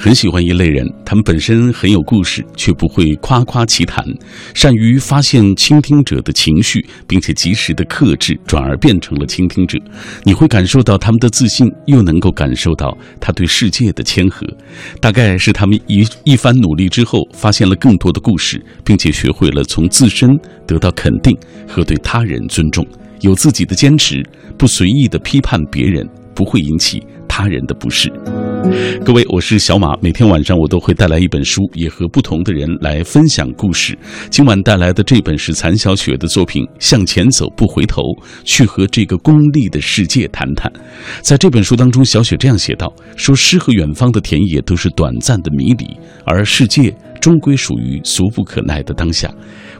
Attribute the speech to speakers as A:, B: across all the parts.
A: 很喜欢一类人，他们本身很有故事，却不会夸夸其谈，善于发现倾听者的情绪，并且及时的克制，转而变成了倾听者。你会感受到他们的自信，又能够感受到他对世界的谦和。大概是他们一一番努力之后，发现了更多的故事，并且学会了从自身得到肯定和对他人尊重，有自己的坚持，不随意的批判别人，不会引起。他人的不适，各位，我是小马。每天晚上我都会带来一本书，也和不同的人来分享故事。今晚带来的这本是残小雪的作品《向前走不回头》，去和这个功利的世界谈谈。在这本书当中，小雪这样写道：“说诗和远方的田野都是短暂的迷离，而世界终归属于俗不可耐的当下。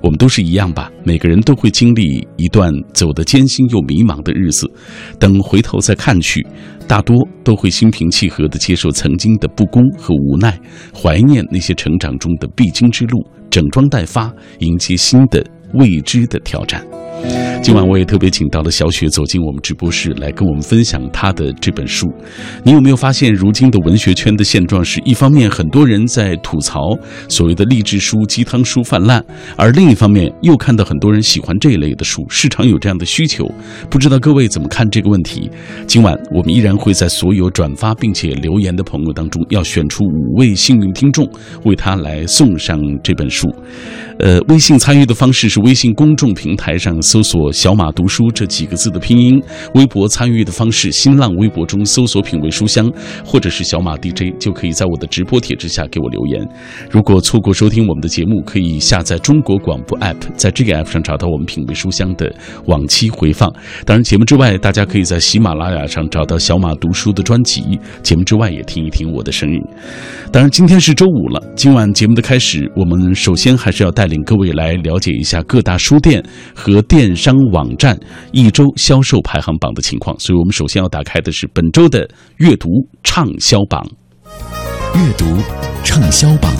A: 我们都是一样吧？每个人都会经历一段走得艰辛又迷茫的日子，等回头再看去。”大多都会心平气和地接受曾经的不公和无奈，怀念那些成长中的必经之路，整装待发，迎接新的未知的挑战。今晚我也特别请到了小雪走进我们直播室，来跟我们分享她的这本书。你有没有发现，如今的文学圈的现状是一方面很多人在吐槽所谓的励志书、鸡汤书泛滥，而另一方面又看到很多人喜欢这一类的书，市场有这样的需求。不知道各位怎么看这个问题？今晚我们依然会在所有转发并且留言的朋友当中，要选出五位幸运听众，为他来送上这本书。呃，微信参与的方式是微信公众平台上搜索“小马读书”这几个字的拼音；微博参与的方式，新浪微博中搜索“品味书香”或者是“小马 DJ”，就可以在我的直播帖之下给我留言。如果错过收听我们的节目，可以下载中国广播 app，在这个 app 上找到我们“品味书香”的往期回放。当然，节目之外，大家可以在喜马拉雅上找到“小马读书”的专辑，节目之外也听一听我的声音。当然，今天是周五了，今晚节目的开始，我们首先还是要带。领各位来了解一下各大书店和电商网站一周销售排行榜的情况，所以我们首先要打开的是本周的阅读畅销榜。
B: 阅读畅销榜，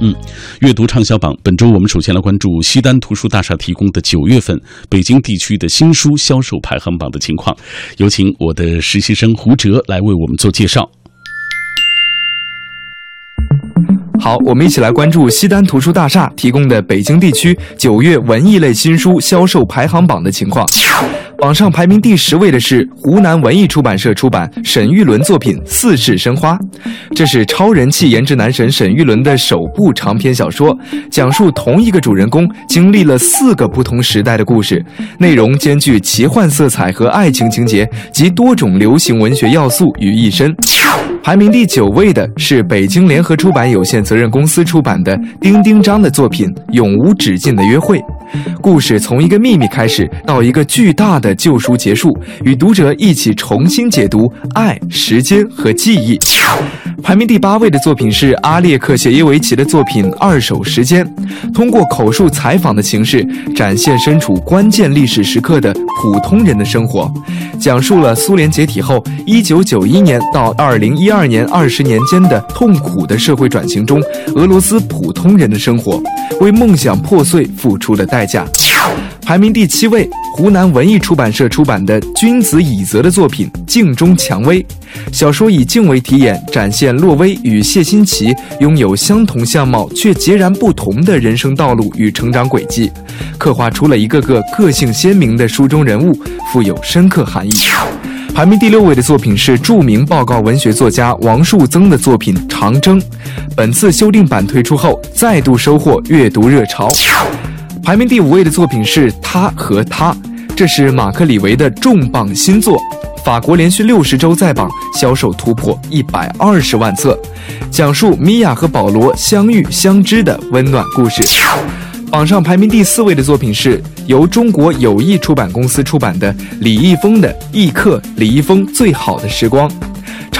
A: 嗯，阅读畅销榜，本周我们首先来关注西单图书大厦提供的九月份北京地区的新书销售排行榜的情况，有请我的实习生胡哲来为我们做介绍。
C: 好，我们一起来关注西单图书大厦提供的北京地区九月文艺类新书销售排行榜的情况。榜上排名第十位的是湖南文艺出版社出版沈玉伦作品《似是生花》，这是超人气颜值男神沈玉伦的首部长篇小说，讲述同一个主人公经历了四个不同时代的故事，内容兼具奇幻色彩和爱情情节及多种流行文学要素于一身。排名第九位的是北京联合出版有限责任公司出版的丁丁章的作品《永无止境的约会》。故事从一个秘密开始，到一个巨大的救赎结束，与读者一起重新解读爱、时间和记忆。排名第八位的作品是阿列克谢耶维奇的作品《二手时间》，通过口述采访的形式，展现身处关键历史时刻的普通人的生活，讲述了苏联解体后一九九一年到二零第二年二十年间的痛苦的社会转型中，俄罗斯普通人的生活，为梦想破碎付出了。代价，排名第七位，湖南文艺出版社出版的君子以泽的作品《镜中蔷薇》，小说以镜为题眼，展现洛薇与谢欣琪拥有相同相貌却截然不同的人生道路与成长轨迹，刻画出了一个个个性鲜明的书中人物，富有深刻含义。排名第六位的作品是著名报告文学作家王树增的作品《长征》，本次修订版推出后，再度收获阅读热潮。排名第五位的作品是他和他，这是马克·李维的重磅新作，法国连续六十周在榜，销售突破一百二十万册，讲述米娅和保罗相遇相知的温暖故事。榜上排名第四位的作品是由中国友谊出版公司出版的李易峰的《易客李易峰最好的时光》。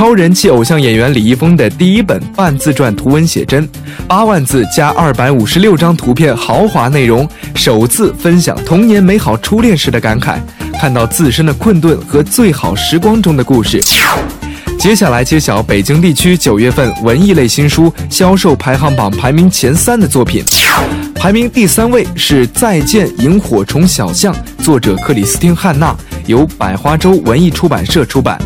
C: 超人气偶像演员李易峰的第一本半自传图文写真，八万字加二百五十六张图片，豪华内容，首次分享童年美好初恋时的感慨，看到自身的困顿和最好时光中的故事。接下来揭晓北京地区九月份文艺类新书销售排行榜排名前三的作品，排名第三位是《再见萤火虫小象》，作者克里斯汀·汉娜，由百花洲文艺出版社出版。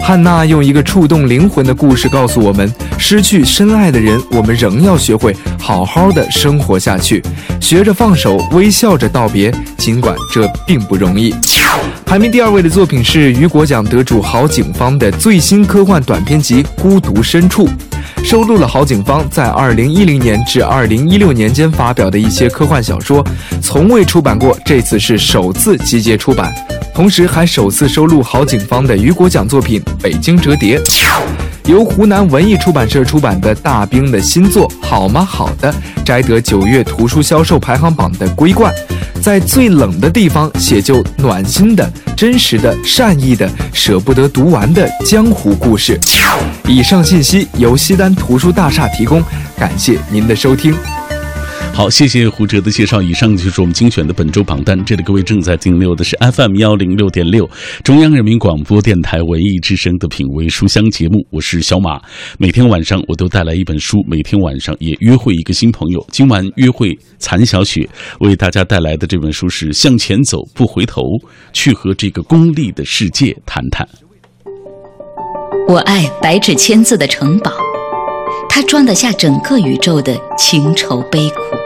C: 汉娜用一个触动灵魂的故事告诉我们：失去深爱的人，我们仍要学会好好的生活下去，学着放手，微笑着道别，尽管这并不容易。排名第二位的作品是雨果奖得主郝景芳的最新科幻短篇集《孤独深处》，收录了郝景芳在2010年至2016年间发表的一些科幻小说，从未出版过，这次是首次集结出版，同时还首次收录郝景芳的雨果奖作品《北京折叠》。由湖南文艺出版社出版的大兵的新作《好吗好的》，摘得九月图书销售排行榜的桂冠。在最冷的地方写就暖心的、真实的、善意的、舍不得读完的江湖故事。以上信息由西单图书大厦提供，感谢您的收听。
A: 好，谢谢胡哲的介绍。以上就是我们精选的本周榜单。这里各位正在停留的是 FM 幺零六点六，中央人民广播电台文艺之声的品味书香节目。我是小马，每天晚上我都带来一本书，每天晚上也约会一个新朋友。今晚约会残小雪，为大家带来的这本书是《向前走，不回头》，去和这个功利的世界谈谈。
D: 我爱白纸千字的城堡，它装得下整个宇宙的情愁悲苦。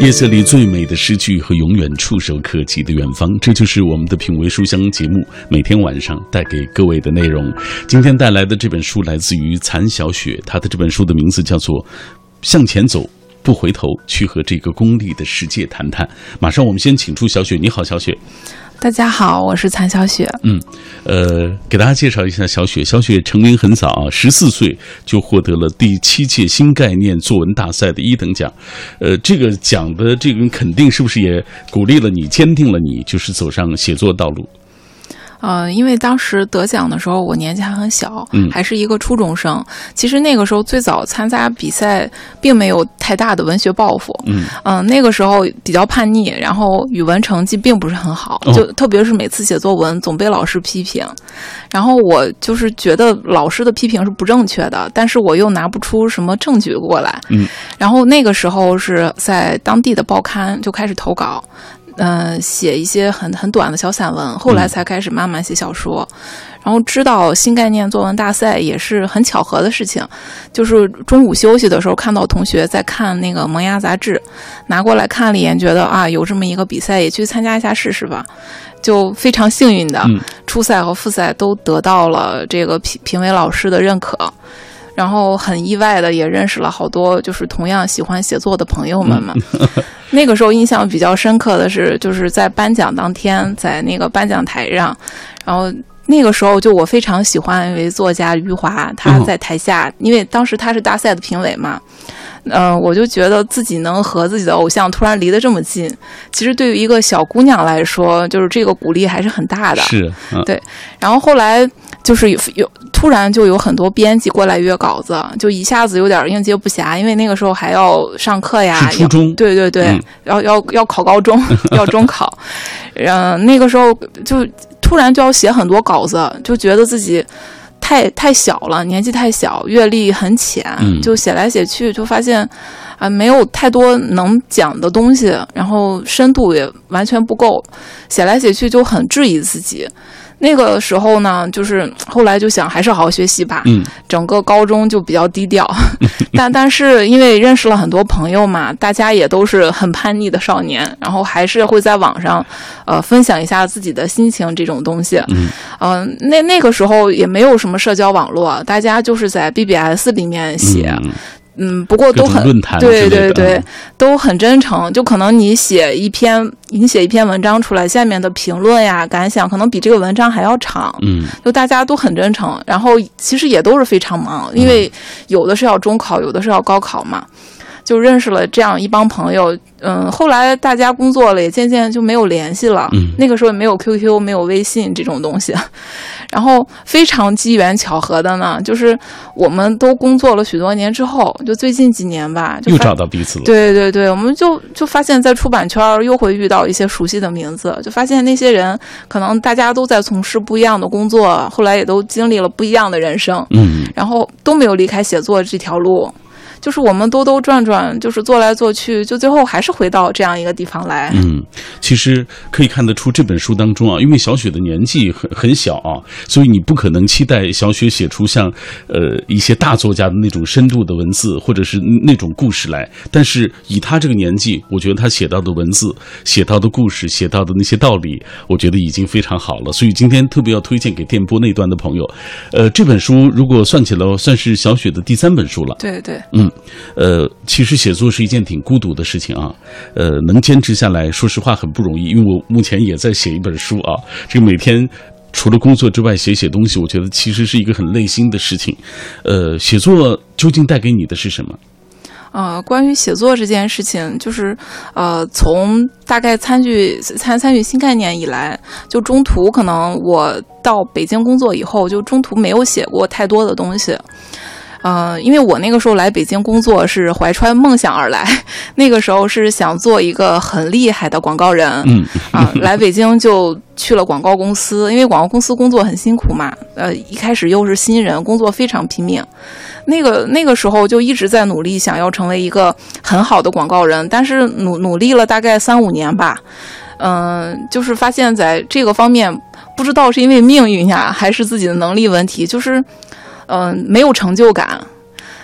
A: 夜色里最美的诗句和永远触手可及的远方，这就是我们的品味书香节目每天晚上带给各位的内容。今天带来的这本书来自于残小雪，她的这本书的名字叫做《向前走，不回头，去和这个功利的世界谈谈》。马上我们先请出小雪，你好，小雪。
E: 大家好，我是残小雪。
A: 嗯，呃，给大家介绍一下小雪。小雪成名很早啊，十四岁就获得了第七届新概念作文大赛的一等奖。呃，这个奖的这个肯定是不是也鼓励了你，坚定了你，就是走上写作道路？
E: 呃，因为当时得奖的时候，我年纪还很小，
A: 嗯
E: 还是一个初中生。其实那个时候最早参加比赛，并没有太大的文学抱负。
A: 嗯
E: 嗯，那个时候比较叛逆，然后语文成绩并不是很好，
A: 哦
E: 就特别是每次写作文总被老师批评，然后我就是觉得老师的批评是不正确的，但是我又拿不出什么证据过来。
A: 嗯，
E: 然后那个时候是在当地的报刊就开始投稿。嗯，写一些很很短的小散文，后来才开始慢慢写小说。然后知道新概念作文大赛也是很巧合的事情，就是中午休息的时候看到同学在看那个《萌芽》杂志，拿过来看了一眼，觉得啊有这么一个比赛，也去参加一下试试吧。就非常幸运的，
A: 嗯
E: 初赛和复赛都得到了这个评评委老师的认可。然后很意外的也认识了好多就是同样喜欢写作的朋友们嘛。那个时候印象比较深刻的是，就是在颁奖当天，在那个颁奖台上，然后那个时候就我非常喜欢一位作家余华，他在台下，因为当时他是大赛的评委嘛。嗯、我就觉得自己能和自己的偶像突然离得这么近，其实对于一个小姑娘来说，就是这个鼓励还是很大的。
A: 是，嗯
E: 对然后后来就是有有突然就有很多编辑过来约稿子，就一下子有点应接不暇，因为那个时候还要上课呀，对对对，
A: 嗯
E: 要要要考高中，要中考，嗯，那个时候就突然就要写很多稿子，就觉得自己。太太小了，年纪太小，阅历很浅，
A: 嗯
E: 就写来写去，就发现啊、没有太多能讲的东西，然后深度也完全不够，写来写去就很质疑自己。那个时候呢，就是后来就想还是好好学习吧。
A: 嗯
E: 整个高中就比较低调，但但是因为认识了很多朋友嘛，大家也都是很叛逆的少年，然后还是会在网上，呃，分享一下自己的心情这种东西。
A: 嗯
E: 嗯、那那个时候也没有什么社交网络，大家就是在 BBS 里面写。
A: 嗯
E: 嗯，不过都很
A: 论坛
E: 对对对
A: 嗯，
E: 都很真诚。就可能你写一篇，你写一篇文章出来，下面的评论呀、感想，可能比这个文章还要长。
A: 嗯
E: 就大家都很真诚，然后其实也都是非常忙，因为有的是要中考，有的是要高考嘛。就认识了这样一帮朋友。嗯，后来大家工作了，也渐渐就没有联系了。
A: 嗯，
E: 那个时候也没有 QQ，没有微信这种东西。然后非常机缘巧合的呢，就是我们都工作了许多年之后，就最近几年吧，就
A: 又找到彼此了。
E: 对对对，我们就就发现，在出版圈儿又会遇到一些熟悉的名字，就发现那些人可能大家都在从事不一样的工作，后来也都经历了不一样的人生，
A: 嗯，
E: 然后都没有离开写作这条路。就是我们兜兜转转，就是做来做去，就最后还是回到这样一个地方来。
A: 嗯，其实可以看得出这本书当中啊，因为小雪的年纪很很小啊，所以你不可能期待小雪写出像呃一些大作家的那种深度的文字或者是那种故事来。但是以她这个年纪，我觉得她写到的文字、写到的故事、写到的那些道理，我觉得已经非常好了。所以今天特别要推荐给电波那端的朋友。呃，这本书如果算起来，算是小雪的第三本书了。
E: 对对，
A: 嗯，呃，其实写作是一件挺孤独的事情啊，呃，能坚持下来，说实话很不容易。因为我目前也在写一本书啊，这个每天除了工作之外写写东西，我觉得其实是一个很累心的事情。呃，写作究竟带给你的是什么？
E: 呃，关于写作这件事情，就是呃，从大概参与参参与新概念以来，就中途可能我到北京工作以后，就中途没有写过太多的东西。呃，因为我那个时候来北京工作是怀揣梦想而来，那个时候是想做一个很厉害的广告人，
A: 嗯。
E: 啊，来北京就去了广告公司，因为广告公司工作很辛苦嘛，呃，一开始又是新人，工作非常拼命，那个那个时候就一直在努力，想要成为一个很好的广告人，但是努努力了大概三五年吧，嗯、就是发现在这个方面，不知道是因为命运呀，还是自己的能力问题，就是嗯、没有成就感。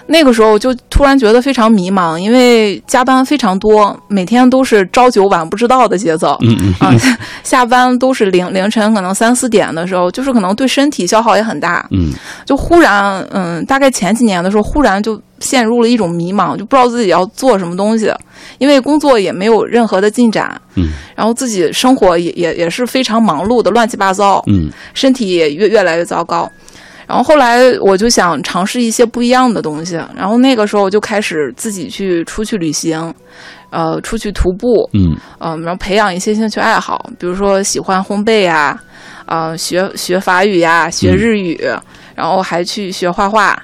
E: 那个时候就突然觉得非常迷茫，因为加班非常多，每天都是朝九晚不知道的节奏。
A: 嗯嗯
E: 啊，下班都是凌凌晨可能三四点的时候，就是可能对身体消耗也很大。
A: 嗯
E: 就忽然，嗯，大概前几年的时候，忽然就陷入了一种迷茫，就不知道自己要做什么东西，因为工作也没有任何的进展，
A: 嗯
E: 然后自己生活也也也是非常忙碌的，乱七八糟，
A: 嗯
E: 身体也越越来越糟糕。然后后来我就想尝试一些不一样的东西，然后那个时候就开始自己去出去旅行，呃，出去徒步，
A: 嗯
E: 嗯，然后培养一些兴趣爱好，比如说喜欢烘焙呀，啊、学学法语呀，学日语，然后还去学画画，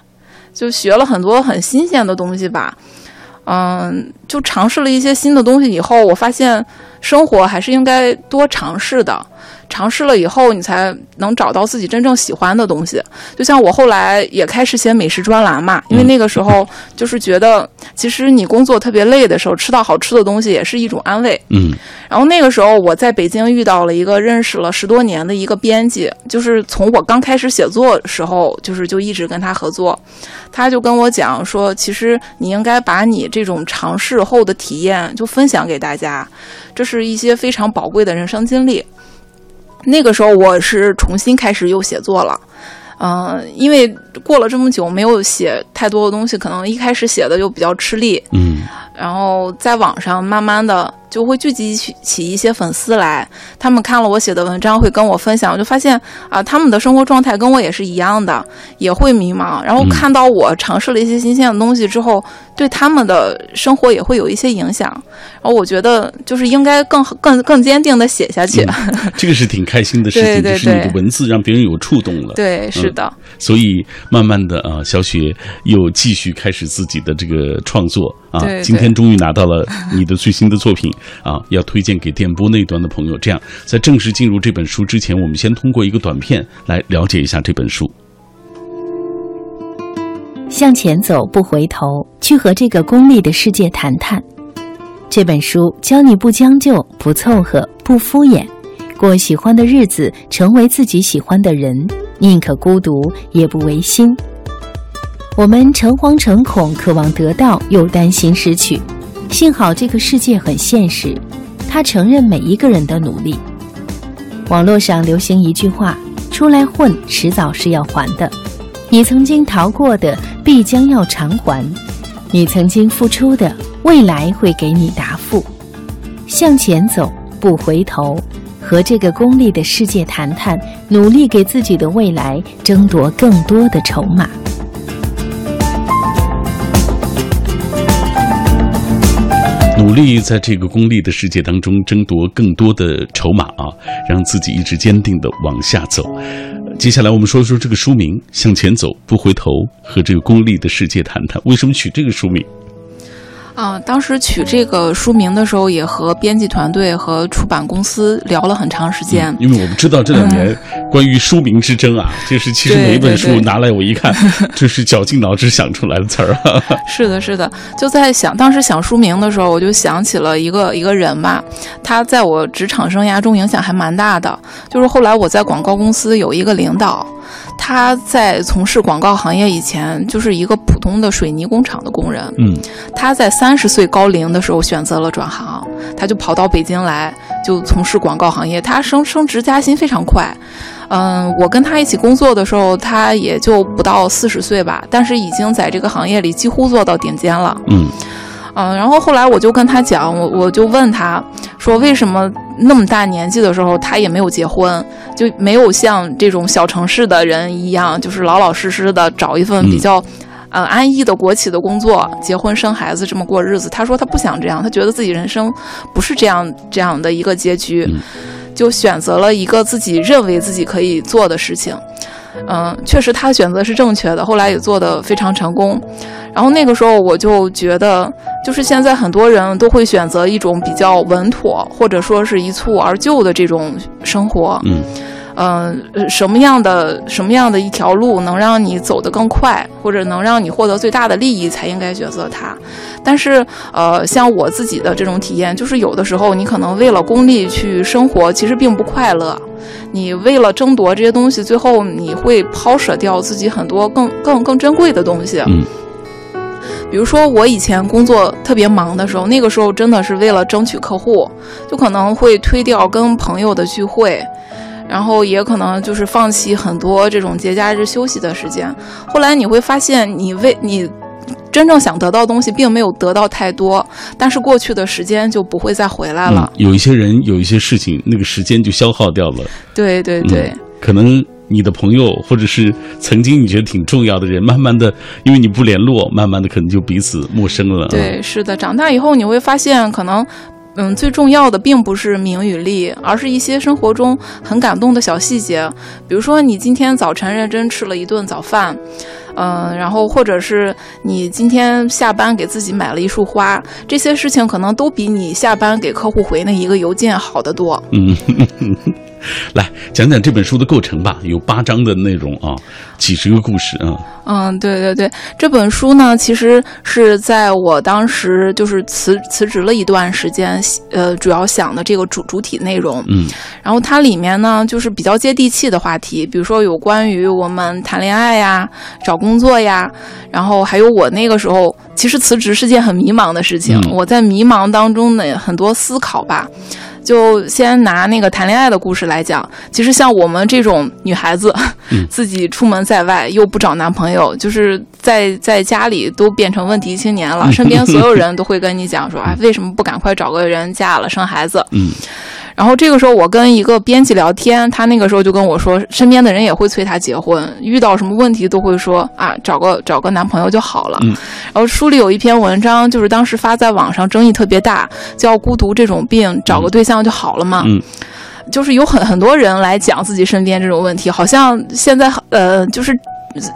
E: 就学了很多很新鲜的东西吧。嗯，就尝试了一些新的东西以后，我发现生活还是应该多尝试的。尝试了以后，你才能找到自己真正喜欢的东西。就像我后来也开始写美食专栏嘛，因为那个时候就是觉得，其实你工作特别累的时候，吃到好吃的东西也是一种安慰。
A: 嗯
E: 然后那个时候我在北京遇到了一个认识了十多年的一个编辑，就是从我刚开始写作的时候，就是就一直跟他合作，他就跟我讲说，其实你应该把你这种尝试后的体验就分享给大家，这是一些非常宝贵的人生经历。那个时候我是重新开始又写作了。嗯、因为过了这么久没有写太多的东西，可能一开始写的就比较吃力，
A: 嗯
E: 然后在网上慢慢的就会聚集起起一些粉丝来，他们看了我写的文章会跟我分享，我就发现啊、他们的生活状态跟我也是一样的，也会迷茫。然后
A: 嗯
E: 看到我尝试了一些新鲜的东西之后，对他们的生活也会有一些影响。然后我觉得就是应该更更更坚定的写下去。
A: 这个是挺开心的事情，
E: 对对
A: 就是你的文字让别人有触动了。
E: 对，是的，
A: 所以慢慢的啊，小雪又继续开始自己的这个创作啊。今天终于拿到了你的最新的作品啊，要推荐给电波那端的朋友。这样，在正式进入这本书之前，我们先通过一个短片来了解一下这本书。
F: 向前走，不回头，去和这个功利的世界谈谈。这本书教你不将就、不凑合、不敷衍，过喜欢的日子，成为自己喜欢的人，宁可孤独也不违心。我们诚惶诚恐，渴望得到，又担心失去。幸好这个世界很现实，他承认每一个人的努力。网络上流行一句话：“出来混，迟早是要还的。”你曾经逃过的，必将要偿还；你曾经付出的，未来会给你答复。向前走，不回头，和这个功利的世界谈谈，努力给自己的未来争夺更多的筹码。
A: 努力在这个功利的世界当中争夺更多的筹码啊，让自己一直坚定的往下走。接下来我们说说这个书名《向前走，不回头》和这个功利的世界谈谈，为什么取这个书名？
E: 啊，当时取这个书名的时候，也和编辑团队和出版公司聊了很长时间。
A: 因为我们知道这两年关于书名之争啊，就是其实每一本书拿来我一看，就是绞尽脑汁想出来的词儿。
E: 是的，是的，就在想当时想书名的时候，我就想起了一个一个人吧，他在我职场生涯中影响还蛮大的。就是后来我在广告公司有一个领导。他在从事广告行业以前，就是一个普通的水泥工厂的工人。
A: 嗯，
E: 他在三十岁高龄的时候选择了转行，他就跑到北京来，就从事广告行业。他升升职加薪非常快。嗯，我跟他一起工作的时候，他也就不到四十岁吧，但是已经在这个行业里几乎做到顶尖了。
A: 嗯。
E: 嗯，然后后来我就跟他讲，我我就问他，说为什么那么大年纪的时候他也没有结婚，就没有像这种小城市的人一样，就是老老实实的找一份比较，呃安逸的国企的工作，结婚生孩子这么过日子。他说他不想这样，他觉得自己人生不是这样这样的一个结局，就选择了一个自己认为自己可以做的事情。嗯，确实他选择是正确的，后来也做得非常成功。然后那个时候我就觉得，就是现在很多人都会选择一种比较稳妥，或者说是一蹴而就的这种生活。
A: 嗯，
E: 嗯，什么样的什么样的一条路能让你走得更快，或者能让你获得最大的利益，才应该选择它。但是，呃，像我自己的这种体验，就是有的时候你可能为了功利去生活，其实并不快乐。你为了争夺这些东西，最后你会抛舍掉自己很多更更更珍贵的东西。
A: 嗯。
E: 比如说，我以前工作特别忙的时候，那个时候真的是为了争取客户，就可能会推掉跟朋友的聚会，然后也可能就是放弃很多这种节假日休息的时间。后来你会发现，你为你真正想得到东西，并没有得到太多，但是过去的时间就不会再回来了。
A: 有一些人，有一些事情，那个时间就消耗掉了。
E: 对对对，
A: 可能。你的朋友，或者是曾经你觉得挺重要的人，慢慢的，因为你不联络，慢慢的可能就彼此陌生了。
E: 对，是的，长大以后你会发现，可能，嗯，最重要的并不是名与利，而是一些生活中很感动的小细节。比如说，你今天早晨认真吃了一顿早饭，嗯，然后或者是你今天下班给自己买了一束花，这些事情可能都比你下班给客户回那一个邮件好得多。
A: 嗯。来讲讲这本书的构成吧，有八章的内容啊，几十个故事啊。
E: 嗯，对对对，这本书呢，其实是在我当时就是辞辞职了一段时间，呃，主要想的这个主主体内容。
A: 嗯，
E: 然后它里面呢，就是比较接地气的话题，比如说有关于我们谈恋爱呀、找工作呀，然后还有我那个时候其实辞职是件很迷茫的事情，我在迷茫当中的很多思考吧。就先拿那个谈恋爱的故事来讲，其实像我们这种女孩子，自己出门在外又不找男朋友，就是在在家里都变成问题青年了。身边所有人都会跟你讲说，哎，为什么不赶快找个人嫁了生孩子？
A: 嗯。
E: 然后这个时候，我跟一个编辑聊天，他那个时候就跟我说，身边的人也会催他结婚，遇到什么问题都会说啊，找个找个男朋友就好了。
A: 嗯。
E: 然后书里有一篇文章，就是当时发在网上，争议特别大，叫“孤独这种病，找个对象就好了嘛”。
A: 嗯。
E: 就是有很很多人来讲自己身边这种问题，好像现在呃，就是。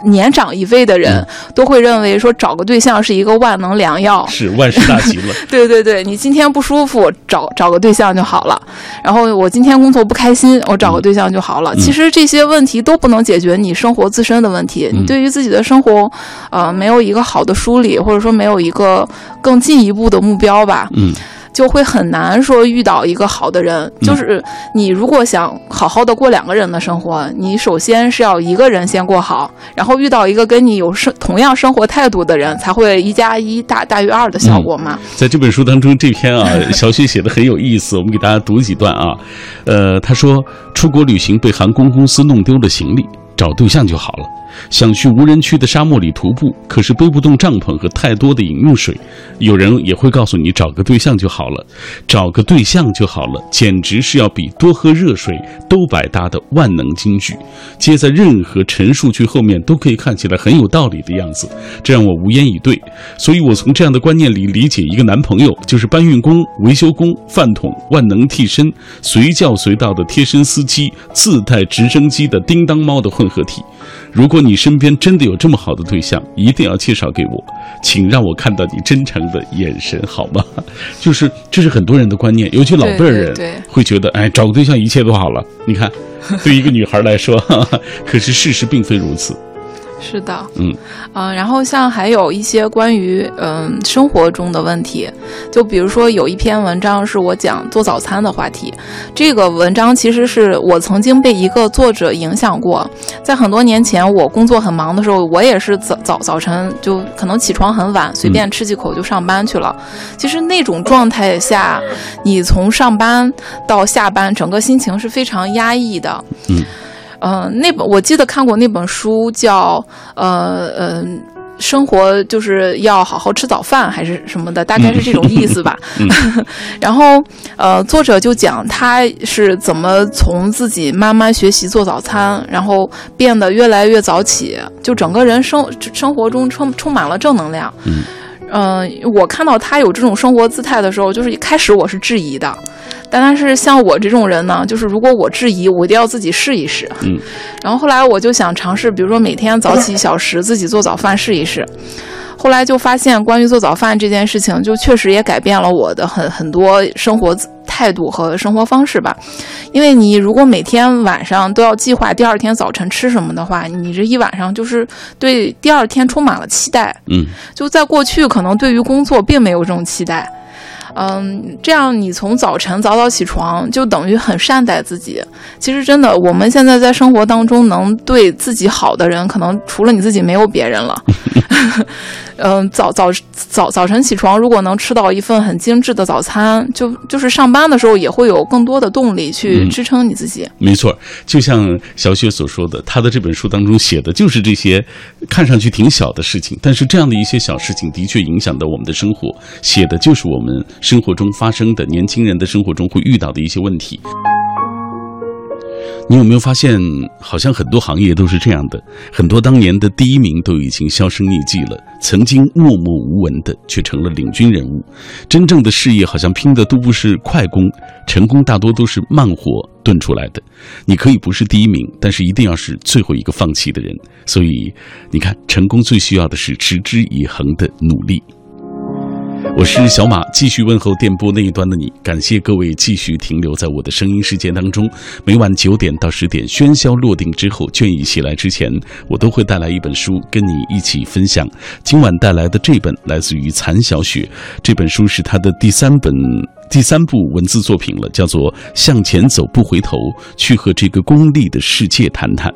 E: 年长一辈的人都会认为说找个对象是一个万能良药，
A: 是万事大吉了。
E: 对对对，你今天不舒服，找找个对象就好了。然后我今天工作不开心，我找个对象就好了。其实这些问题都不能解决你生活自身的问题。你对于自己的生活，呃，没有一个好的梳理，或者说没有一个更进一步的目标吧。
A: 嗯。
E: 就会很难说遇到一个好的人。就是你如果想好好的过两个人的生活，你首先是要一个人先过好，然后遇到一个跟你有生同样生活态度的人，才会一加一大大于二的效果嘛。
A: 在这本书当中，这篇啊，小雪写的很有意思，我们给大家读几段啊。呃，他说：“出国旅行被航空公司弄丢了行李，找对象就好了。想去无人区的沙漠里徒步，可是背不动帐篷和太多的饮用水。有人也会告诉你，找个对象就好了，找个对象就好了，简直是要比多喝热水都百搭的万能金句。接在任何陈述句后面，都可以看起来很有道理的样子，这让我无言以对。所以我从这样的观念里理解，一个男朋友就是搬运工、维修工、饭桶、万能替身、随叫随到的贴身司机、自带直升机的叮当猫的混合体。如果你身边真的有这么好的对象，一定要介绍给我，请让我看到你真诚的眼神，好吗？就是这是很多人的观念，尤其老辈儿人会觉得，哎，找个对象一切都好了。你看，对一个女孩来说，可是事实并非如此。
E: 是的，
A: 嗯，
E: 呃，然后像还有一些关于嗯、生活中的问题，就比如说有一篇文章是我讲做早餐的话题，这个文章其实是我曾经被一个作者影响过，在很多年前我工作很忙的时候，我也是早早早晨就可能起床很晚，随便吃几口就上班去了。其实那种状态下，你从上班到下班，整个心情是非常压抑的。
A: 嗯。
E: 呃，那本我记得看过那本书叫呃呃。生活就是要好好吃早饭，还是什么的，大概是这种意思吧。然后，呃，作者就讲他是怎么从自己慢慢学习做早餐，然后变得越来越早起，就整个人生生活中充充满了正能量。
A: 嗯
E: 嗯、我看到他有这种生活姿态的时候，就是一开始我是质疑的，但但是像我这种人呢，就是如果我质疑，我一定要自己试一试。
A: 嗯，
E: 然后后来我就想尝试，比如说每天早起一小时，自己做早饭试一试。后来就发现，关于做早饭这件事情，就确实也改变了我的很很多生活态度和生活方式吧。因为你如果每天晚上都要计划第二天早晨吃什么的话，你这一晚上就是对第二天充满了期待。
A: 嗯，
E: 就在过去，可能对于工作并没有这种期待。嗯，这样你从早晨早早起床，就等于很善待自己。其实真的，我们现在在生活当中能对自己好的人，可能除了你自己，没有别人了。嗯，早早早早晨起床，如果能吃到一份很精致的早餐，就就是上班的时候也会有更多的动力去支撑你自己。
A: 没错，就像小雪所说的，她的这本书当中写的就是这些看上去挺小的事情，但是这样的一些小事情的确影响到我们的生活，写的就是我们生活中发生的年轻人的生活中会遇到的一些问题。你有没有发现，好像很多行业都是这样的？很多当年的第一名都已经销声匿迹了，曾经默默无闻的，却成了领军人物。真正的事业好像拼的都不是快攻，成功大多都是慢火炖出来的。你可以不是第一名，但是一定要是最后一个放弃的人。所以，你看，成功最需要的是持之以恒的努力。我是小马，继续问候电波那一端的你，感谢各位继续停留在我的声音世界当中。每晚九点到十点，喧嚣落定之后，倦意袭来之前，我都会带来一本书跟你一起分享。今晚带来的这本来自于残小雪，这本书是他的第三本。第三部文字作品了，叫做《向前走不回头》，去和这个功利的世界谈谈。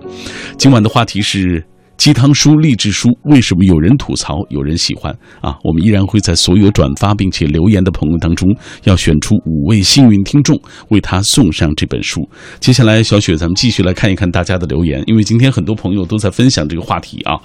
A: 今晚的话题是鸡汤书、励志书，为什么有人吐槽，有人喜欢啊？我们依然会在所有转发并且留言的朋友当中，要选出五位幸运听众，为他送上这本书。接下来，小雪，咱们继续来看一看大家的留言，因为今天很多朋友都在分享这个话题啊。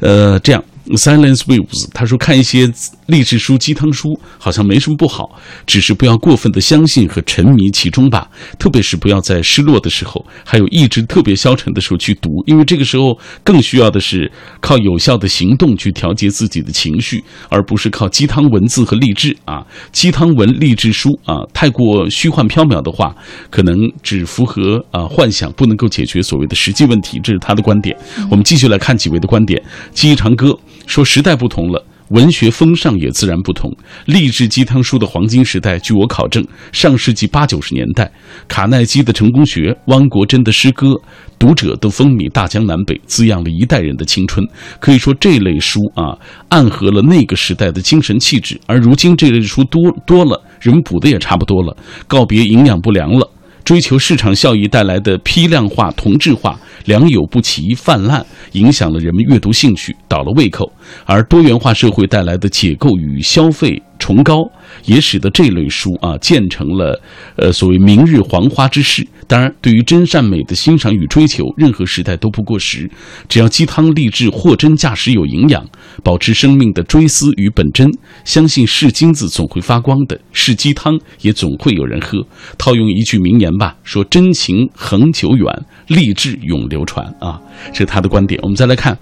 A: 呃，这样。Silence Waves，他说看一些励志书、鸡汤书好像没什么不好，只是不要过分的相信和沉迷其中吧。特别是不要在失落的时候，还有意志特别消沉的时候去读，因为这个时候更需要的是靠有效的行动去调节自己的情绪，而不是靠鸡汤文字和励志啊。鸡汤文、励志书啊，太过虚幻缥缈的话，可能只符合啊幻想，不能够解决所谓的实际问题。这是他的观点。我们继续来看几位的观点。记忆长歌。说时代不同了，文学风尚也自然不同。励志鸡汤书的黄金时代，据我考证，上世纪八九十年代，卡耐基的成功学、汪国真的诗歌、读者都风靡大江南北，滋养了一代人的青春。可以说，这类书啊，暗合了那个时代的精神气质。而如今这类书多多了，人补的也差不多了，告别营养不良了。追求市场效益带来的批量化、同质化、良莠不齐泛滥，影响了人们阅读兴趣，倒了胃口；而多元化社会带来的解构与消费崇高，也使得这类书啊建成了呃所谓明日黄花之势。当然，对于真善美的欣赏与追求，任何时代都不过时。只要鸡汤励志货真价实有营养，保持生命的追思与本真，相信是金子总会发光的，是鸡汤也总会有人喝。套用一句名言吧，说真情恒久远，励志永流传啊，这是他的观点。我们再来看。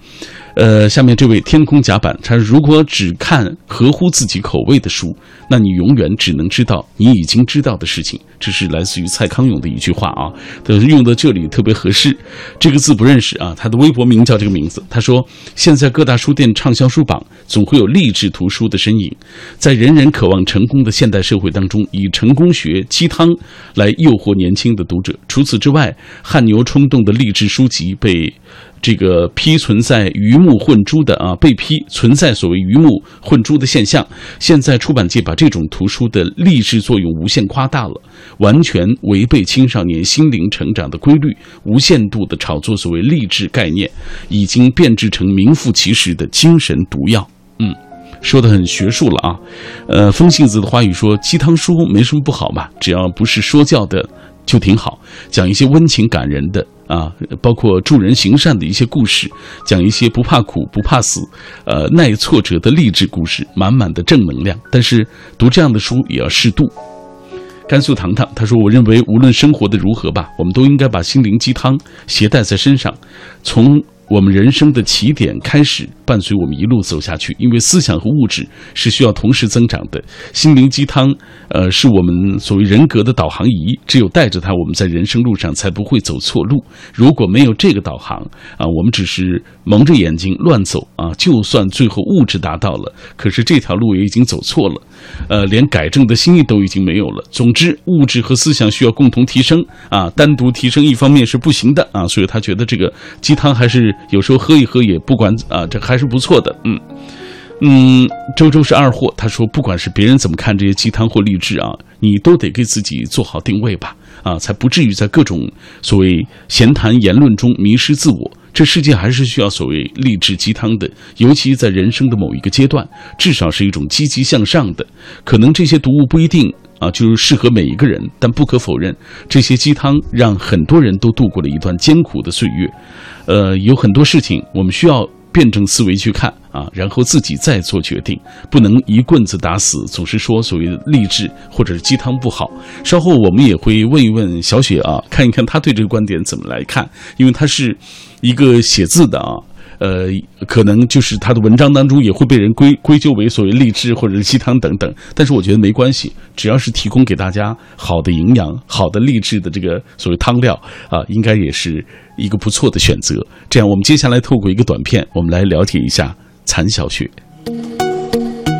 A: 呃，下面这位天空甲板，他：“如果只看合乎自己口味的书，那你永远只能知道你已经知道的事情。”这是来自于蔡康永的一句话啊，他用到这里特别合适。这个字不认识啊，他的微博名叫这个名字。他说：“现在各大书店畅销书榜总会有励志图书的身影，在人人渴望成功的现代社会当中，以成功学鸡汤来诱惑年轻的读者。除此之外，汗牛充栋的励志书籍被。”这个批存在鱼目混珠的啊，被批存在所谓鱼目混珠的现象。现在出版界把这种图书的励志作用无限夸大了，完全违背青少年心灵成长的规律，无限度的炒作所谓励志概念，已经变质成名副其实的精神毒药。嗯，说的很学术了啊。呃，风信子的话语说，鸡汤书没什么不好嘛，只要不是说教的。就挺好，讲一些温情感人的啊，包括助人行善的一些故事，讲一些不怕苦不怕死，呃，耐挫折的励志故事，满满的正能量。但是读这样的书也要适度。甘肃糖糖他说：“我认为无论生活的如何吧，我们都应该把心灵鸡汤携带在身上，从。”我们人生的起点开始，伴随我们一路走下去。因为思想和物质是需要同时增长的。心灵鸡汤，呃，是我们所谓人格的导航仪。只有带着它，我们在人生路上才不会走错路。如果没有这个导航，啊，我们只是蒙着眼睛乱走啊，就算最后物质达到了，可是这条路也已经走错了。呃，连改正的心意都已经没有了。总之，物质和思想需要共同提升啊，单独提升一方面是不行的啊。所以他觉得这个鸡汤还是有时候喝一喝也不管啊，这还是不错的。嗯嗯，周周是二货，他说不管是别人怎么看这些鸡汤或励志啊，你都得给自己做好定位吧啊，才不至于在各种所谓闲谈言论中迷失自我。这世界还是需要所谓励志鸡汤的，尤其在人生的某一个阶段，至少是一种积极向上的。可能这些读物不一定啊，就是适合每一个人，但不可否认，这些鸡汤让很多人都度过了一段艰苦的岁月。呃，有很多事情我们需要辩证思维去看啊，然后自己再做决定，不能一棍子打死，总是说所谓的励志或者是鸡汤不好。稍后我们也会问一问小雪啊，看一看她对这个观点怎么来看，因为她是。一个写字的啊，呃，可能就是他的文章当中也会被人归归咎为所谓励志或者是鸡汤等等，但是我觉得没关系，只要是提供给大家好的营养、好的励志的这个所谓汤料啊，应该也是一个不错的选择。这样，我们接下来透过一个短片，我们来了解一下残小雪。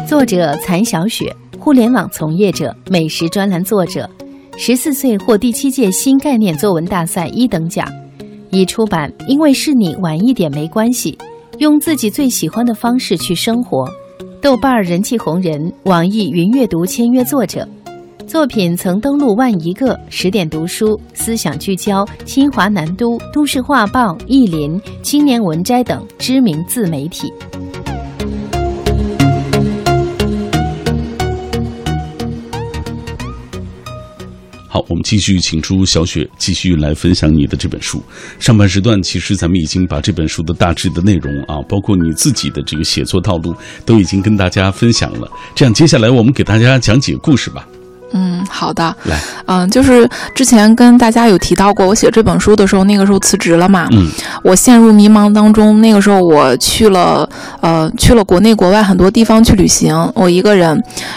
F: 作者残小雪，互联网从业者，美食专栏作者，十四岁获第七届新概念作文大赛一等奖。已出版，因为是你晚一点没关系，用自己最喜欢的方式去生活。豆瓣人气红人，网易云阅读签约作者，作品曾登陆万一个、十点读书、思想聚焦、新华南都、都市画报、意林、青年文摘等知名自媒体。
A: 好，我们继续请出小雪，继续来分享你的这本书。上半时段，其实咱们已经把这本书的大致的内容啊，包括你自己的这个写作道路，都已经跟大家分享了。这样，接下来我们给大家讲几个故事吧。
E: 嗯，好的。
A: 来，
E: 嗯，就是之前跟大家有提到过，我写这本书的时候，那个时候辞职了嘛。
A: 嗯。
E: 我陷入迷茫当中，那个时候我去了，呃，去了国内国外很多地方去旅行，我一个人，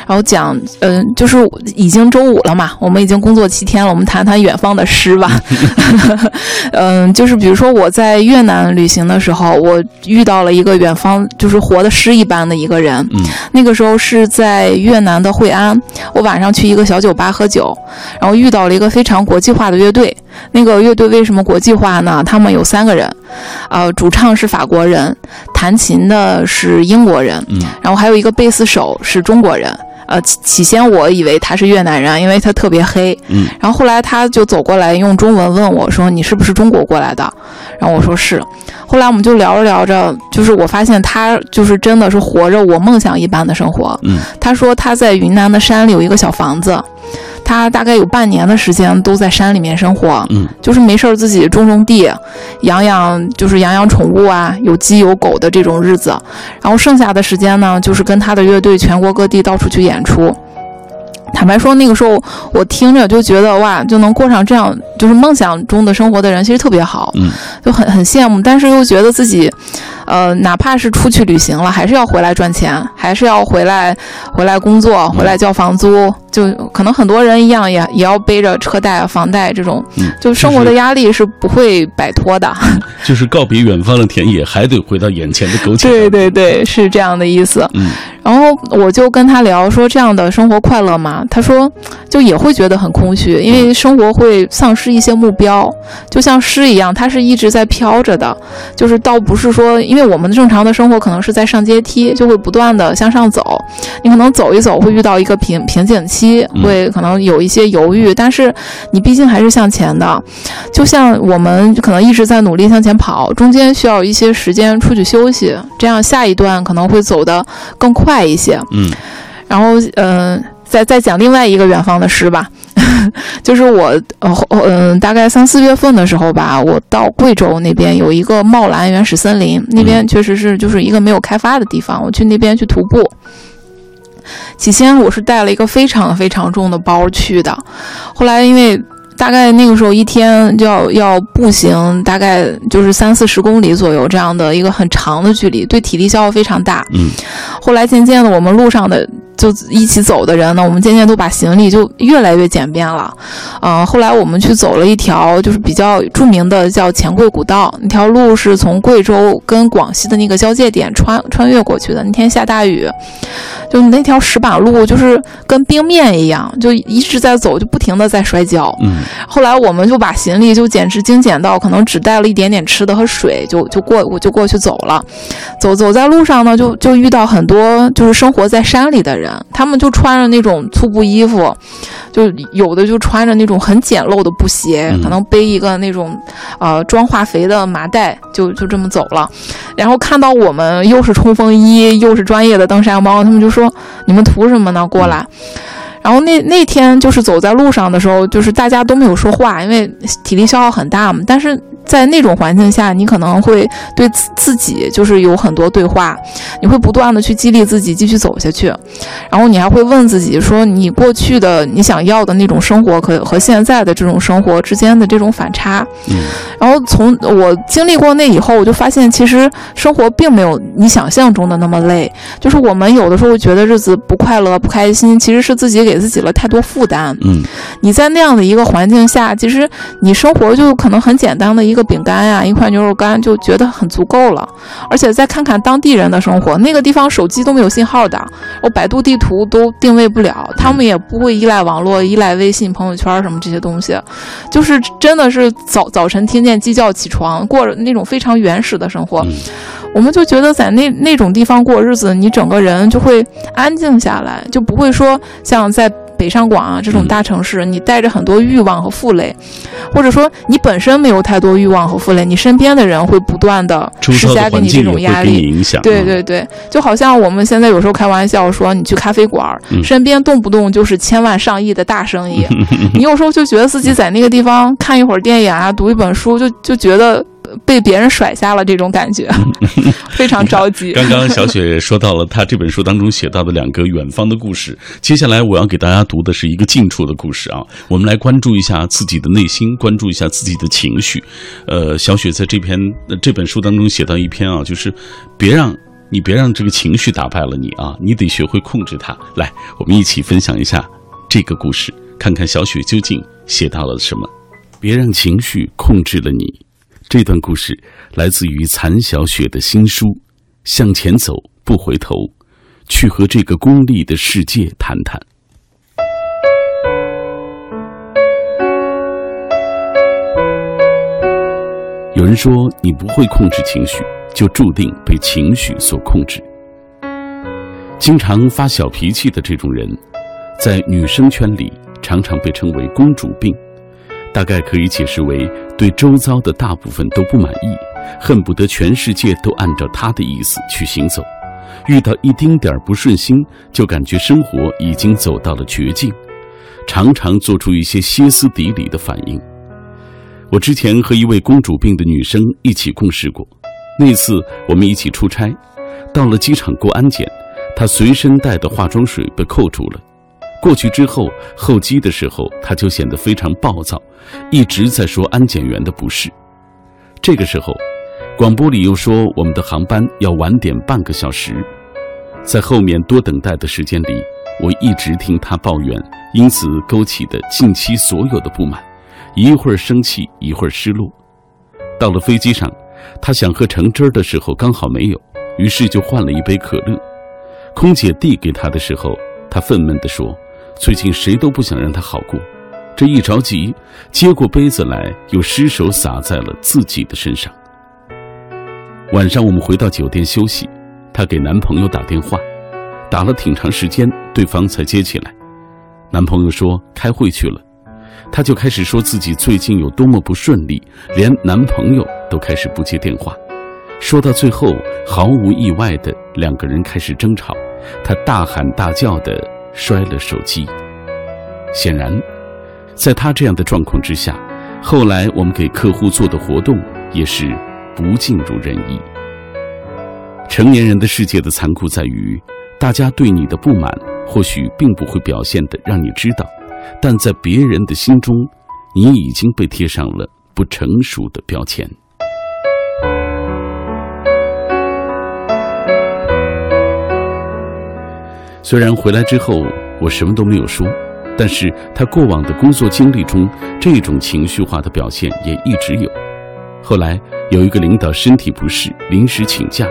E: 然后讲，嗯，就是已经周五了嘛，我们已经工作七天了，我们谈谈远方的诗吧。嗯，就是比如说我在越南旅行的时候，我遇到了一个远方，就是活的诗一般的一个人。
A: 嗯。
E: 那个时候是在越南的惠安，我晚上去一个。小酒吧喝酒，然后遇到了一个非常国际化的乐队。那个乐队为什么国际化呢？他们有三个人，呃，主唱是法国人，弹琴的是英国人，
A: 嗯，
E: 然后还有一个贝斯手是中国人，呃，起起先我以为他是越南人，因为他特别黑。
A: 嗯，
E: 然后后来他就走过来用中文问我说：“你是不是中国过来的？”然后我说是。后来我们就聊着聊着，就是我发现他就是真的是活着我梦想一般的生活。
A: 嗯，
E: 他说他在云南的山里有一个小房子。他大概有半年的时间都在山里面生活，
A: 嗯，
E: 就是没事儿自己种种地，养养就是养养宠物啊，有鸡有狗的这种日子。然后剩下的时间呢，就是跟他的乐队全国各地到处去演出。坦白说，那个时候我听着就觉得哇，就能过上这样就是梦想中的生活的人，其实特别好，
A: 嗯，
E: 就很很羡慕。但是又觉得自己，呃，哪怕是出去旅行了，还是要回来赚钱，还是要回来回来工作，回来交房租。就可能很多人一样，也也要背着车贷、房贷这种，
A: 嗯，
E: 就生活的压力是不会摆脱的。
A: 就是告别远方的田野，还得回到眼前的苟且。
E: 对对对，是这样的意思。
A: 嗯，
E: 然后我就跟他聊说，这样的生活快乐吗？他说，就也会觉得很空虚，因为生活会丧失一些目标，就像诗一样，它是一直在飘着的。就是倒不是说，因为我们正常的生活可能是在上阶梯，就会不断的向上走，你可能走一走会遇到一个瓶瓶颈期。会可能有一些犹豫，但是你毕竟还是向前的，就像我们可能一直在努力向前跑，中间需要一些时间出去休息，这样下一段可能会走得更快一些。
A: 嗯，
E: 然后嗯，再再讲另外一个远方的诗吧，就是我呃嗯，大概三四月份的时候吧，我到贵州那边有一个茂兰原始森林，那边确实是就是一个没有开发的地方，我去那边去徒步。起先我是带了一个非常非常重的包去的，后来因为大概那个时候一天就要要步行，大概就是三四十公里左右这样的一个很长的距离，对体力消耗非常大。
A: 嗯，
E: 后来渐渐的我们路上的。就一起走的人呢，我们渐渐都把行李就越来越简便了，嗯，后来我们去走了一条就是比较著名的叫钱柜古道，那条路是从贵州跟广西的那个交界点穿穿越过去的。那天下大雨，就那条石板路就是跟冰面一样，就一直在走，就不停的在摔跤。
A: 嗯，
E: 后来我们就把行李就简直精简到可能只带了一点点吃的和水，就就过我就过去走了，走走在路上呢，就就遇到很多就是生活在山里的人。他们就穿着那种粗布衣服，就有的就穿着那种很简陋的布鞋，可能背一个那种呃装化肥的麻袋，就就这么走了。然后看到我们又是冲锋衣，又是专业的登山包，他们就说：“你们图什么呢？过来。”然后那那天就是走在路上的时候，就是大家都没有说话，因为体力消耗很大嘛。但是在那种环境下，你可能会对自自己就是有很多对话，你会不断的去激励自己继续走下去，然后你还会问自己说，你过去的你想要的那种生活和和现在的这种生活之间的这种反差。
A: 嗯。
E: 然后从我经历过那以后，我就发现其实生活并没有你想象中的那么累。就是我们有的时候觉得日子不快乐、不开心，其实是自己给自己了太多负担。
A: 嗯。
E: 你在那样的一个环境下，其实你生活就可能很简单的一。一个饼干呀，一块牛肉干就觉得很足够了，而且再看看当地人的生活，那个地方手机都没有信号的，我百度地图都定位不了，他们也不会依赖网络、依赖微信、朋友圈什么这些东西，就是真的是早早晨听见鸡叫起床，过那种非常原始的生活，我们就觉得在那那种地方过日子，你整个人就会安静下来，就不会说像在。北上广啊，这种大城市，你带着很多欲望和负累，或者说你本身没有太多欲望和负累，你身边的人会不断的施加给你这种压力。对对对，就好像我们现在有时候开玩笑说，你去咖啡馆，身边动不动就是千万上亿的大生意，你有时候就觉得自己在那个地方看一会儿电影啊，读一本书，就就觉得。被别人甩下了这种感觉，非常着急。
A: 刚刚小雪说到了她这本书当中写到的两个远方的故事，接下来我要给大家读的是一个近处的故事啊。我们来关注一下自己的内心，关注一下自己的情绪。呃，小雪在这篇这本书当中写到一篇啊，就是别让你别让这个情绪打败了你啊，你得学会控制它。来，我们一起分享一下这个故事，看看小雪究竟写到了什么。别让情绪控制了你。这段故事来自于残小雪的新书《向前走，不回头》，去和这个功利的世界谈谈。有人说，你不会控制情绪，就注定被情绪所控制。经常发小脾气的这种人，在女生圈里常常被称为“公主病”，大概可以解释为对周遭的大部分都不满意，恨不得全世界都按照他的意思去行走。遇到一丁点儿不顺心，就感觉生活已经走到了绝境，常常做出一些歇斯底里的反应。我之前和一位公主病的女生一起共事过，那次我们一起出差，到了机场过安检，她随身带的化妆水被扣住了。过去之后，候机的时候，他就显得非常暴躁，一直在说安检员的不是。这个时候。广播里又说我们的航班要晚点半个小时，在后面多等待的时间里，我一直听他抱怨，因此勾起的近期所有的不满，一会儿生气，一会儿失落。到了飞机上，他想喝橙汁的时候刚好没有，于是就换了一杯可乐。空姐递给他的时候，他愤懑地说：“最近谁都不想让他好过。”这一着急，接过杯子来，又失手洒在了自己的身上。晚上我们回到酒店休息，她给男朋友打电话，打了挺长时间，对方才接起来。男朋友说开会去了，她就开始说自己最近有多么不顺利，连男朋友都开始不接电话。说到最后，毫无意外的两个人开始争吵，她大喊大叫的摔了手机。显然，在他这样的状况之下，后来我们给客户做的活动也是。不尽如人意。成年人的世界的残酷在于，大家对你的不满或许并不会表现的让你知道，但在别人的心中，你已经被贴上了不成熟的标签。虽然回来之后我什么都没有说，但是他过往的工作经历中，这种情绪化的表现也一直有。后来有一个领导身体不适，临时请假，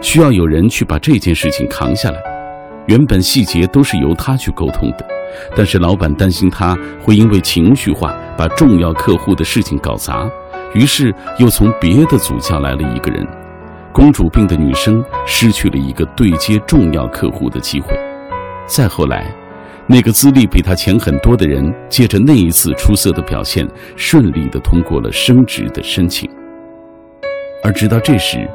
A: 需要有人去把这件事情扛下来。原本细节都是由他去沟通的，但是老板担心他会因为情绪化把重要客户的事情搞砸，于是又从别的组叫来了一个人。公主病的女生失去了一个对接重要客户的机会。再后来。那个资历比他强很多的人，借着那一次出色的表现，顺利的通过了升职的申请。而直到这时，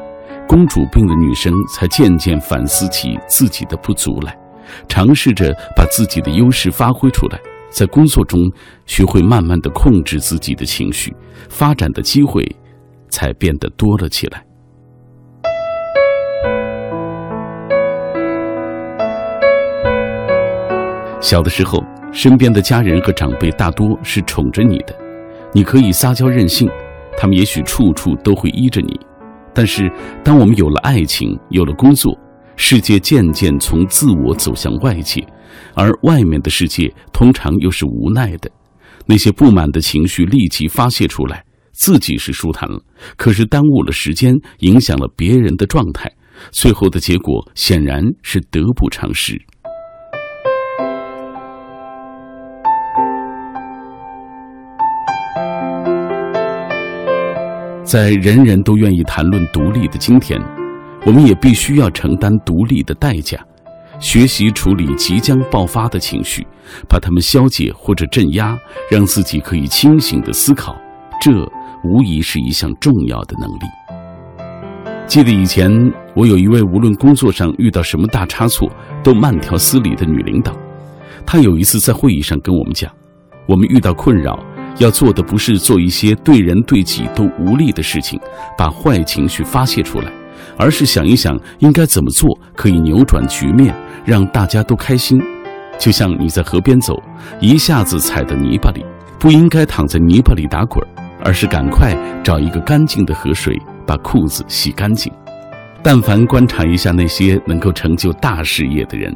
A: 公主病的女生才渐渐反思起自己的不足来，尝试着把自己的优势发挥出来，在工作中学会慢慢的控制自己的情绪，发展的机会才变得多了起来。小的时候，身边的家人和长辈大多是宠着你的，你可以撒娇任性，他们也许处处都会依着你。但是，当我们有了爱情，有了工作，世界渐渐从自我走向外界，而外面的世界通常又是无奈的。那些不满的情绪立即发泄出来，自己是舒坦了，可是耽误了时间，影响了别人的状态，最后的结果显然是得不偿失。在人人都愿意谈论独立的今天，我们也必须要承担独立的代价，学习处理即将爆发的情绪，把它们消解或者镇压，让自己可以清醒的思考。这无疑是一项重要的能力。记得以前，我有一位无论工作上遇到什么大差错都慢条斯理的女领导，她有一次在会议上跟我们讲，我们遇到困扰。要做的不是做一些对人对己都无力的事情，把坏情绪发泄出来，而是想一想应该怎么做可以扭转局面，让大家都开心。就像你在河边走，一下子踩到泥巴里，不应该躺在泥巴里打滚，而是赶快找一个干净的河水把裤子洗干净。但凡观察一下那些能够成就大事业的人。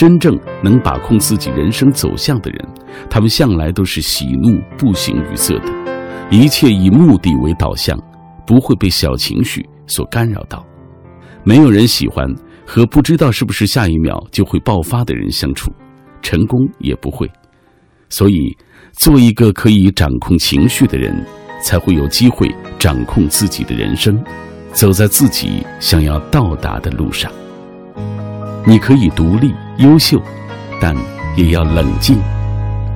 A: 真正能把控自己人生走向的人，他们向来都是喜怒不形于色的，一切以目的为导向，不会被小情绪所干扰到。没有人喜欢和不知道是不是下一秒就会爆发的人相处，成功也不会。所以，做一个可以掌控情绪的人，才会有机会掌控自己的人生，走在自己想要到达的路上。你可以独立、优秀，但也要冷静，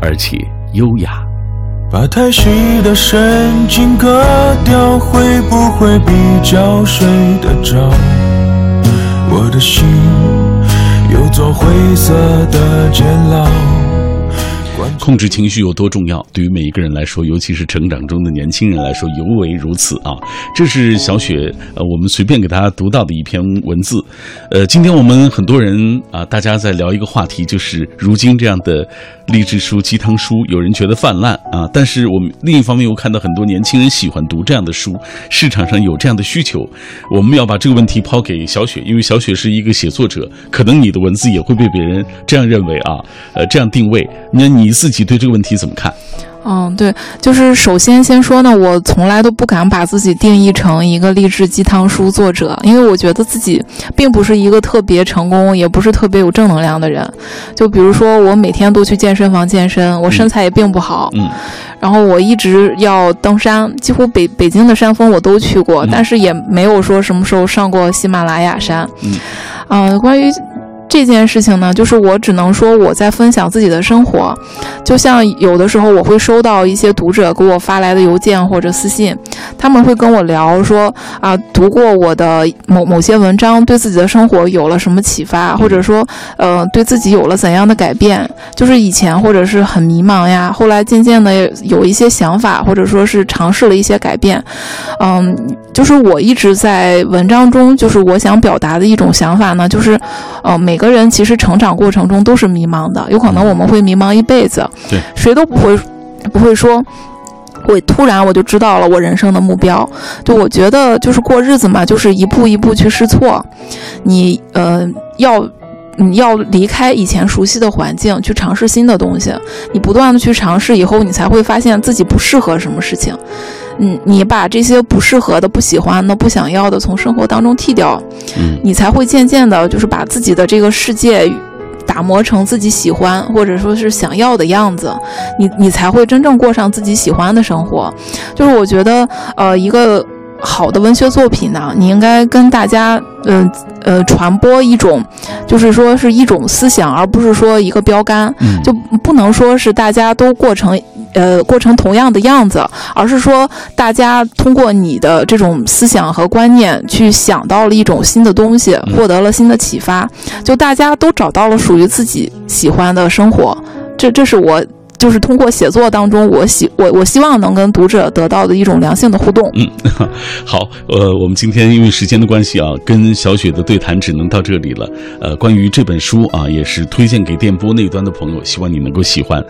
A: 而且优雅。
G: 把太细的神经割掉，会不会比较睡得着？我的心有座灰色的监牢。
A: 控制情绪有多重要？对于每一个人来说，尤其是成长中的年轻人来说，尤为如此啊！这是小雪，呃，我们随便给大家读到的一篇文字。呃，今天我们很多人啊，大家在聊一个话题，就是如今这样的励志书、鸡汤书，有人觉得泛滥啊，但是我们另一方面又看到很多年轻人喜欢读这样的书，市场上有这样的需求。我们要把这个问题抛给小雪，因为小雪是一个写作者，可能你的文字也会被别人这样认为啊，呃，这样定位。那你自己对这个问题怎么看？
E: 嗯，对，就是首先先说呢，我从来都不敢把自己定义成一个励志鸡汤书作者，因为我觉得自己并不是一个特别成功，也不是特别有正能量的人。就比如说，我每天都去健身房健身，我身材也并不好，
A: 嗯，
E: 然后我一直要登山，几乎北北京的山峰我都去过，但是也没有说什么时候上过喜马拉雅山。
A: 嗯，
E: 嗯，关于。这件事情呢，就是我只能说我在分享自己的生活，就像有的时候我会收到一些读者给我发来的邮件或者私信，他们会跟我聊说啊，读过我的某某些文章，对自己的生活有了什么启发，或者说呃，对自己有了怎样的改变，就是以前或者是很迷茫呀，后来渐渐的有一些想法，或者说是尝试了一些改变，嗯，就是我一直在文章中，就是我想表达的一种想法呢，就是呃每个。每个人其实成长过程中都是迷茫的，有可能我们会迷茫一辈子。
A: 对，
E: 谁都不会不会说，我突然我就知道了我人生的目标。就我觉得，就是过日子嘛，就是一步一步去试错。你呃要你要离开以前熟悉的环境，去尝试新的东西。你不断的去尝试以后，你才会发现自己不适合什么事情。嗯，你把这些不适合的、不喜欢的、不想要的从生活当中剔掉，
A: 嗯，
E: 你才会渐渐的，就是把自己的这个世界打磨成自己喜欢或者说是想要的样子，你你才会真正过上自己喜欢的生活。就是我觉得，呃，一个好的文学作品呢，你应该跟大家，嗯呃，传播一种，就是说是一种思想，而不是说一个标杆，就不能说是大家都过成。呃，过成同样的样子，而是说大家通过你的这种思想和观念，去想到了一种新的东西，获得了新的启发，就大家都找到了属于自己喜欢的生活。这，这是我就是通过写作当中，我希我我希望能跟读者得到的一种良性的互动。
A: 嗯，好，呃，我们今天因为时间的关系啊，跟小雪的对谈只能到这里了。呃，关于这本书啊，也是推荐给电波那端的朋友，希望你能够喜欢。